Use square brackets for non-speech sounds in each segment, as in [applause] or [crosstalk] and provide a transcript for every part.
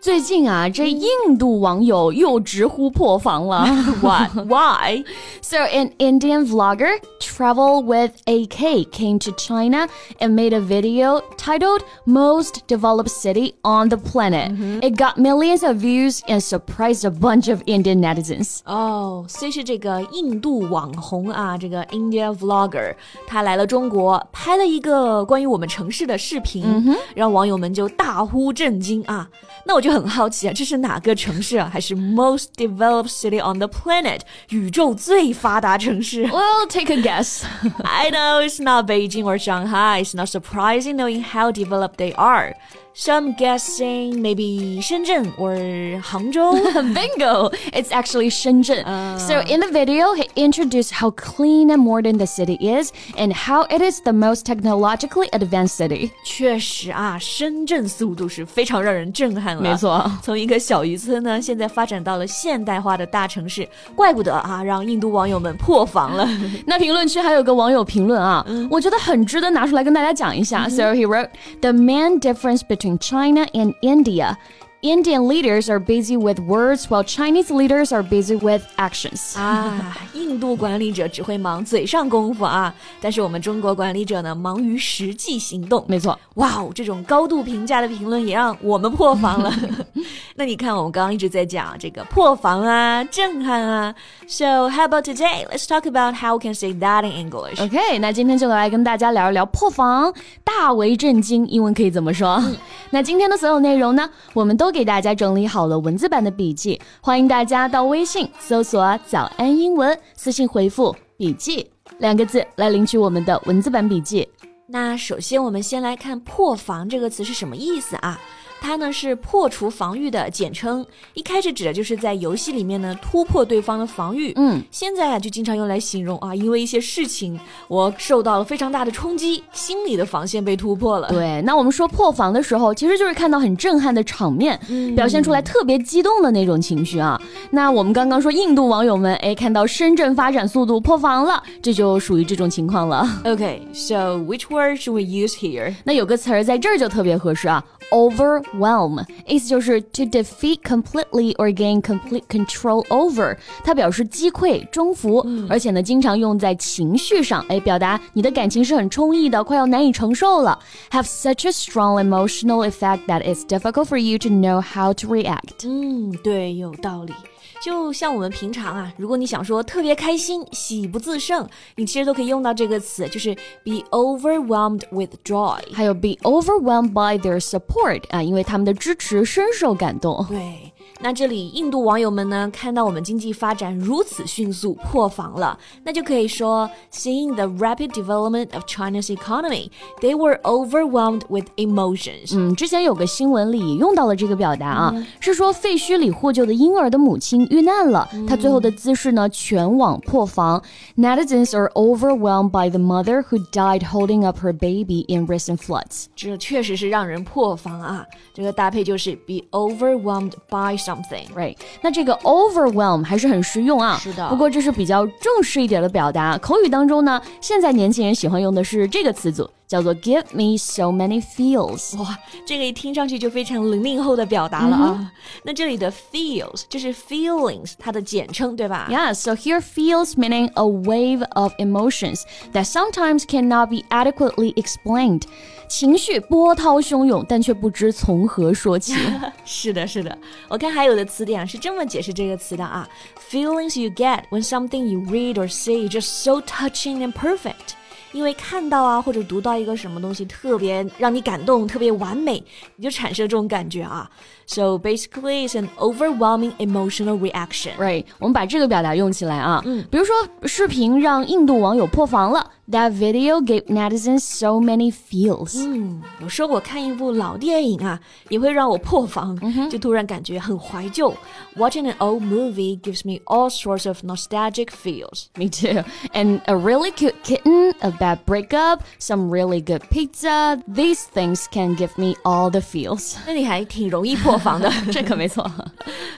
最近啊，这印度网友又直呼破防了。What? [laughs] Why? So, an Indian vlogger, Travel with AK, came to China and made a video titled Most Developed City on the Planet. It got millions of views and surprised a bunch of Indian netizens. 哦，虽是这个印度网红啊，这个 India vlogger，他来了中国，拍了一个关于我们城市的视频，让网友们就大呼震惊啊。那我就 很好奇啊，这是哪个城市啊？还是 most developed city on the planet 宇宙最发达城市 Well, take a guess. [laughs] I know it's not Beijing or Shanghai. It's not surprising knowing how developed they are. So I'm guessing maybe Shenzhen or Hangzhou. [laughs] Bingo! It's actually Shenzhen. So in the video, he introduced how clean and modern the city is and how it is the most technologically advanced city. 确实啊，深圳速度是非常让人震撼了。没错从一个小渔村呢，现在发展到了现代化的大城市，怪不得啊，让印度网友们破防了。那评论区还有个网友评论啊，我觉得很值得拿出来跟大家讲一下。So [laughs] he wrote, "The main difference between China and India." Indian leaders are busy with words while Chinese leaders are busy with actions. 啊，印度管理者只会忙嘴上功夫啊，但是我们中国管理者呢，忙于实际行动。没错，哇哦，这种高度评价的评论也让我们破防了。 [laughs] 那你看，我们刚刚一直在讲这个破防啊、震撼啊。So how about today? Let's talk about how we can say that in English. OK，那今天就来跟大家聊一聊破防、大为震惊，英文可以怎么说？那今天的所有内容呢，我们都给大家整理好了文字版的笔记，欢迎大家到微信搜索“早安英文”，私信回复“笔记”两个字来领取我们的文字版笔记。那首先我们先来看“破防”这个词是什么意思啊？它呢是破除防御的简称，一开始指的就是在游戏里面呢突破对方的防御。嗯，现在啊就经常用来形容啊，因为一些事情我受到了非常大的冲击，心里的防线被突破了。对，那我们说破防的时候，其实就是看到很震撼的场面，表现出来特别激动的那种情绪啊。那我们刚刚说印度网友们，哎，看到深圳发展速度破防了，这就属于这种情况了。Okay, so which word should we use here? 那有个词儿在这儿就特别合适啊 ，overwhelm，意思就是 to defeat completely or gain complete control over，它表示击溃、征服，而且呢，经常用在情绪上，哎，表达你的感情是很冲溢的，快要难以承受了，have such a strong emotional effect that it's difficult for you to know how to react。嗯，对，有道理。 就像我们平常啊，如果你想说特别开心、喜不自胜，你其实都可以用到这个词，就是 be overwhelmed with joy。还有 be overwhelmed by their support 啊，因为他们的支持深受感动。对，那这里印度网友们呢，看到我们经济发展如此迅速，破防了，那就可以说，seeing the rapid development of China's economy, they were overwhelmed with emotions。嗯，之前有个新闻里用到了这个表达啊，是说废墟里获救的婴儿的母亲遇难了，她最后的姿势呢全网破防。Netizens are overwhelmed by the mother who died holding up her baby in recent floods。这确实是让人破防啊！这个搭配就是 be overwhelmed by something。 Right，那这个 overwhelm 还是很实用啊。是的不过这是比较正式一点的表达。口语当中呢，现在年轻人喜欢用的是这个词组，叫做 give me so many feels。哇，这个一听上去就非常零零后的表达了啊。那这里的 feels 就是 feelings 它的简称，对吧 Yeah, so here feels meaning a wave of emotions that sometimes cannot be adequately explained. 情绪波涛汹涌，但却不知从何说起。是的，是的。我看还有的词典是这么解释这个词的啊：feelings you get when something you read or see just so touching and perfect. 因为看到啊或者读到一个什么东西特别让你感动、特别完美，你就产生这种感觉啊。So basically, it's an overwhelming emotional reaction. Right，我们把这个表达用起来啊，嗯，比如说视频让印度网友破防了。That video gave netizens so many feels. 嗯，有时候我看一部老电影啊，也会让我破防，就突然感觉很怀旧。Watching an old movie gives me all sorts of nostalgic feels. Me too. And a really cute kitten, a bad breakup, some really good pizza. These things can give me all the feels. [laughs] 那你还挺容易破防的，这可没错。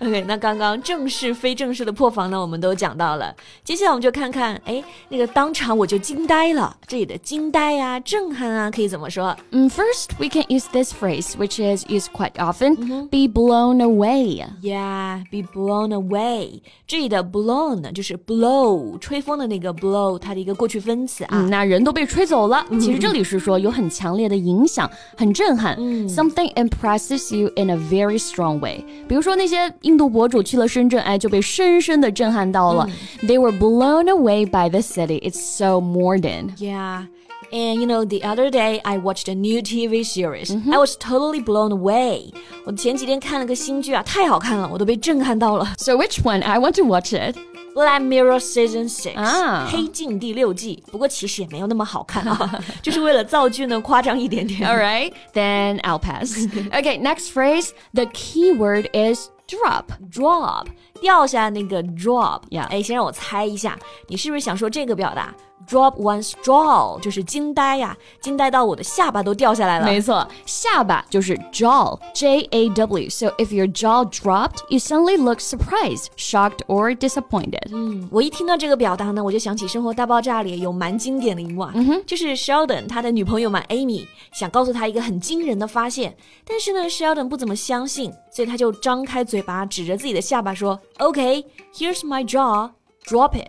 OK，那刚刚正式、非正式的破防呢，我们都讲到了。接下来我们就看看，哎，那个当场我就惊呆 [laughs] [laughs] 了。这里的惊呆呀、震撼啊，可以怎么说？嗯，First we can use this phrase, which is used quite often. Be blown away. Yeah, be blown away. 这里的 blown 呢，就是 blow 吹风的那个 blow，它的一个过去分词啊。那人都被吹走了。其实这里是说有很强烈的影响，很震撼。Something impresses you in a very strong way. 比如说那些印度博主去了深圳，哎，就被深深的震撼到了。They were blown away by the city. It's so modern. Yeah. And you know, the other day I watched a new TV series. I was totally blown away. 我前几天看了个新剧啊，太好看了，我都被震撼到了。 So which one? I want to watch it. Black Mirror Season Six，、啊黑镜第六季。不过其实也没有那么好看啊，就是为了造句呢，夸张一点点。 All right, [laughs] then I'll pass. [laughs] okay, next phrase. The key word is drop. drop 掉下那个 drop，Yeah 哎，先让我猜一下，你是不是想说这个表达？Drop one's jaw 就是惊呆呀，惊呆到我的下巴都掉下来了。没错，下巴就是 jaw, J A W. So if your jaw dropped, you suddenly look surprised, shocked, or disappointed. 嗯我一听到这个表达呢，我就想起《生活大爆炸》里有蛮经典的一幕啊，就是 Sheldon 他的女朋友嘛 Amy 想告诉他一个很惊人的发现，但是呢 Sheldon 不怎么相信，所以他就张开嘴巴指着自己的下巴说 ：“OK，here's、my jaw。” Drop it，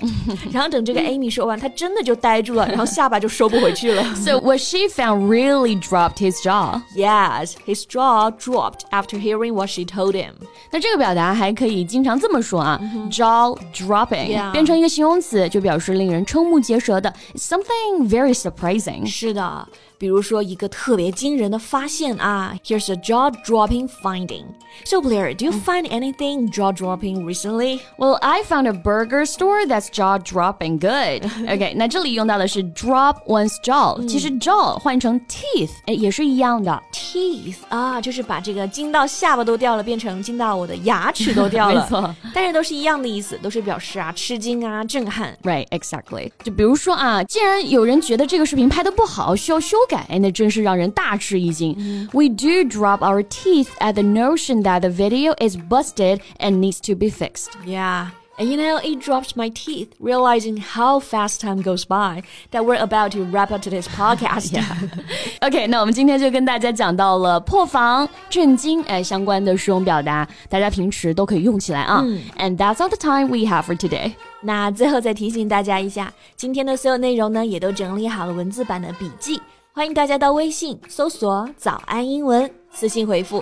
然后等这个 Amy [laughs] 说完，他真的就呆住了，然后下巴就收不回去了。 So what she found really dropped his jaw. Yes, his jaw dropped after hearing what she told him. 那这个表达还可以经常这么说啊、j a w dropping Yeah 变成一个形容词，就表示令人瞠目结舌的，It's something very surprising. 是的， 比如说一个特别惊人的发现啊，Here's a jaw-dropping finding. So Blair, do you find anything jaw-dropping recently? Well, I found a burger store that's jaw dropping good. [laughs] OK，那这里用到的是 drop one's jaw，、其实 jaw 换成 teeth，哎，也是一样的。 Teeth 啊，就是把这个惊到下巴都掉了，变成惊到我的牙齿都掉了。没错，但是都是一样的意思，都是表示啊吃惊啊震撼。 Right, exactly. [laughs] 就比如说啊，既然有人觉得这个视频拍的不好，需要修改，哎那真是让人大吃一惊。We do drop our teeth at the notion that the video is busted and needs to be fixed. Yeah. And you know, it drops my teeth realizing how fast time goes by that we're about to wrap up today's podcast. [laughs] OK，那我们今天就跟大家讲到了破防、震惊哎相关的实用表达，大家平时都可以用起来啊。And that's all the time we have for today. 那最后再提醒大家一下，今天的所有内容呢，也都整理好了文字版的笔记，欢迎大家到微信搜索“早安英文”，私信回复“